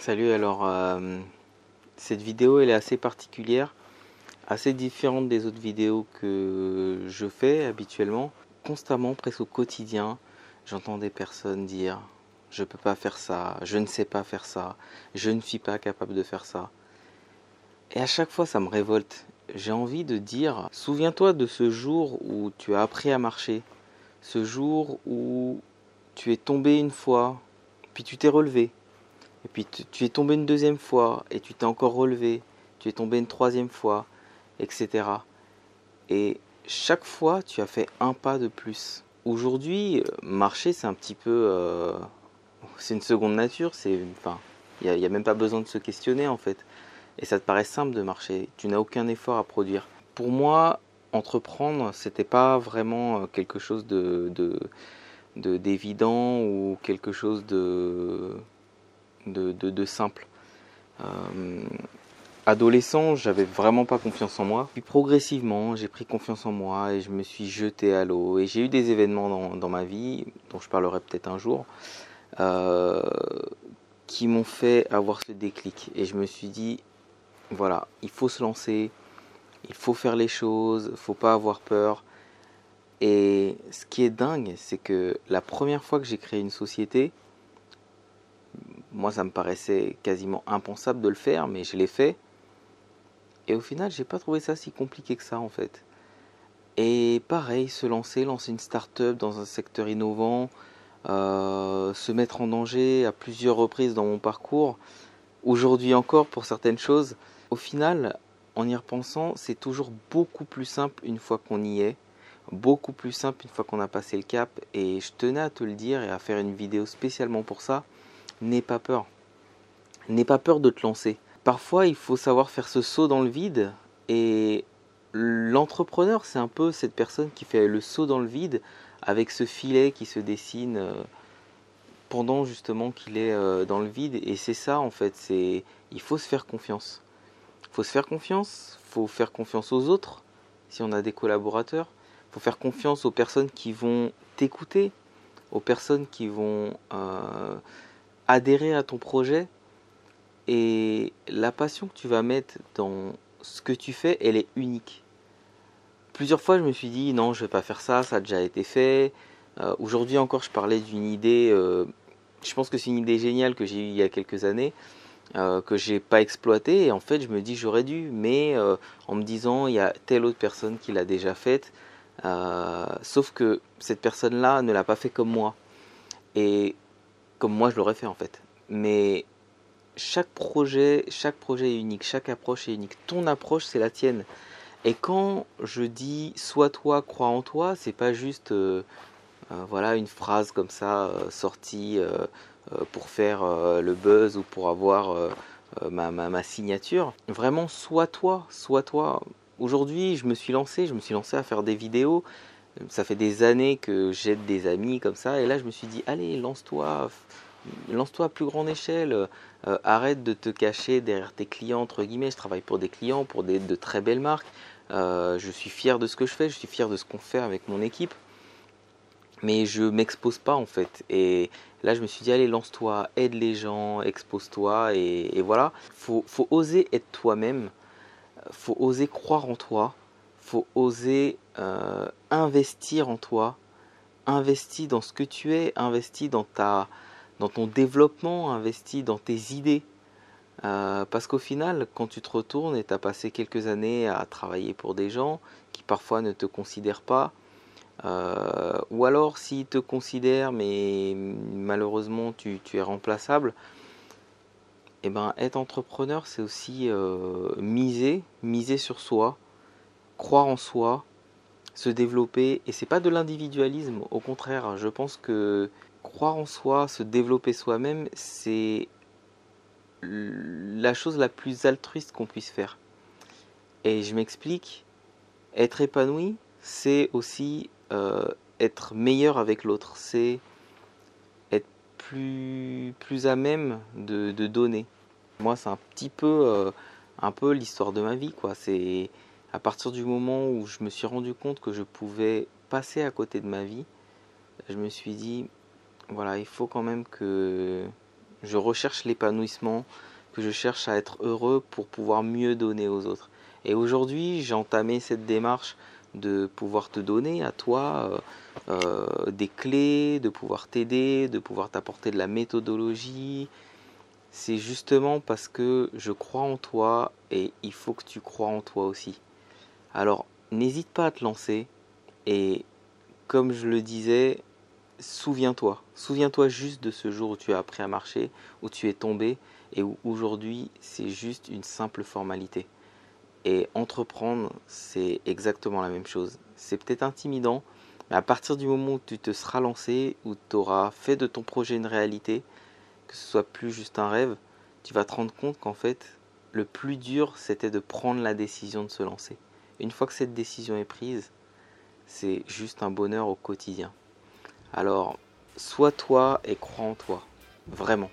Salut, alors euh, cette vidéo elle est assez particulière, assez différente des autres vidéos que je fais habituellement. Constamment, presque au quotidien, j'entends des personnes dire je peux pas faire ça, je ne sais pas faire ça, je ne suis pas capable de faire ça. Et à chaque fois ça me révolte. J'ai envie de dire souviens-toi de ce jour où tu as appris à marcher, ce jour où tu es tombé une fois, puis tu t'es relevé et puis tu, es tombé une deuxième fois et tu t'es encore relevé. Tu es tombé une troisième fois, etc. Et chaque fois, tu as fait un pas de plus. Aujourd'hui, marcher, c'est un petit peu... Euh, c'est une seconde nature. C'est, enfin, il n'y a, a, même pas besoin de se questionner en fait. Et ça te paraît simple de marcher. Tu n'as aucun effort à produire. Pour moi, entreprendre, c'était pas vraiment euh, quelque chose de, de d'évident ou quelque chose de de, simple. Euh, adolescent, j'avais vraiment pas confiance en moi. Puis progressivement, j'ai pris confiance en moi et je me suis jeté à l'eau. Et j'ai eu des événements dans, ma vie, dont je parlerai peut-être un jour, euh, qui m'ont fait avoir ce déclic. Et je me suis dit, voilà, il faut se lancer, il faut faire les choses, il faut pas avoir peur. Et ce qui est dingue, c'est que la première fois que j'ai créé une société, moi, ça me paraissait quasiment impensable de le faire, mais je l'ai fait. Et au final, j'ai pas trouvé ça si compliqué que ça en fait. Et pareil, se lancer, lancer une start-up dans un secteur innovant, euh, se mettre en danger à plusieurs reprises dans mon parcours, aujourd'hui encore pour certaines choses, au final, en y repensant, c'est toujours beaucoup plus simple une fois qu'on y est, beaucoup plus simple une fois qu'on a passé le cap. Et je tenais à te le dire et à faire une vidéo spécialement pour ça n'aie pas peur. N'aie pas peur de te lancer. Parfois, il faut savoir faire ce saut dans le vide et l'entrepreneur, c'est un peu cette personne qui fait le saut dans le vide avec ce filet qui se dessine euh, pendant justement qu'il est euh, dans le vide et c'est ça en fait, c'est il faut se faire confiance. Il faut se faire confiance, il faut faire confiance aux autres si on a des collaborateurs, il faut faire confiance aux personnes qui vont t'écouter, aux personnes qui vont euh, adhérer à ton projet et la passion que tu vas mettre dans ce que tu fais, elle est unique. Plusieurs fois, je me suis dit non, je vais pas faire ça, ça a déjà été fait. Euh, aujourd'hui encore, je parlais d'une idée. Euh, je pense que c'est une idée géniale que j'ai eue il y a quelques années, euh, que j'ai pas exploitée. Et en fait, je me dis j'aurais dû, mais en me disant il y a telle autre personne qui l'a déjà faite. sauf que cette personne-là ne l'a pas fait comme moi. Et comme moi je l'aurais fait en fait. Mais chaque projet, chaque projet est unique, chaque approche est unique. Ton approche, c'est la tienne. Et quand je dis sois toi, crois en toi, c'est pas juste euh, euh, voilà une phrase comme ça euh, sortie pour faire le buzz ou pour avoir ma, ma, signature. Vraiment, sois toi, sois toi. Aujourd'hui, je me suis lancé, je me suis lancé à faire des vidéos ça fait des années que j'aide des amis comme ça, et là je me suis dit, allez, lance-toi, lance-toi à plus grande échelle, euh, arrête de te cacher derrière tes clients, entre guillemets, je travaille pour des clients, pour des, de très belles marques, euh, je suis fier de ce que je fais, je suis fier de ce qu'on fait avec mon équipe, mais je m'expose pas en fait, et là je me suis dit, allez, lance-toi, aide les gens, expose-toi, et, voilà, faut oser être toi-même, faut oser croire en toi, faut oser euh, investir en toi, investir dans ce que tu es, investir dans, ta, dans ton développement, investir dans tes idées. Euh, parce qu'au final, quand tu te retournes et tu as passé quelques années à travailler pour des gens qui parfois ne te considèrent pas, euh, ou alors s'ils te considèrent mais malheureusement tu, tu es remplaçable, et eh ben, être entrepreneur c'est aussi miser, miser sur soi, croire en soi, se développer. Et c'est pas de l'individualisme, au contraire, je pense que croire en soi, se développer soi-même, c'est la chose la plus altruiste qu'on puisse faire. Et je m'explique, être épanoui, c'est aussi euh, être meilleur avec l'autre, c'est être plus, plus à même de, donner. Moi, c'est un petit peu, euh, peu l'histoire de ma vie, quoi. C'est à partir du moment où je me suis rendu compte que je pouvais passer à côté de ma vie, je me suis dit, voilà, il faut quand même que je recherche l'épanouissement, que je cherche à être heureux pour pouvoir mieux donner aux autres. Et aujourd'hui, j'ai entamé cette démarche de pouvoir te donner à toi euh, euh, des clés, de pouvoir t'aider, de pouvoir t'apporter de la méthodologie. C'est justement parce que je crois en toi et il faut que tu crois en toi aussi. Alors, n'hésite pas à te lancer et comme je le disais, souviens-toi. Souviens-toi juste de ce jour où tu as appris à marcher, où tu es tombé et où aujourd'hui c'est juste une simple formalité. Et entreprendre, c'est exactement la même chose. C'est peut-être intimidant, mais à partir du moment où tu te seras lancé, où tu auras fait de ton projet une réalité, que ce soit plus juste un rêve, tu vas te rendre compte qu'en fait, le plus dur, c'était de prendre la décision de se lancer. Une fois que cette décision est prise, c'est juste un bonheur au quotidien. Alors, sois toi et crois en toi, vraiment.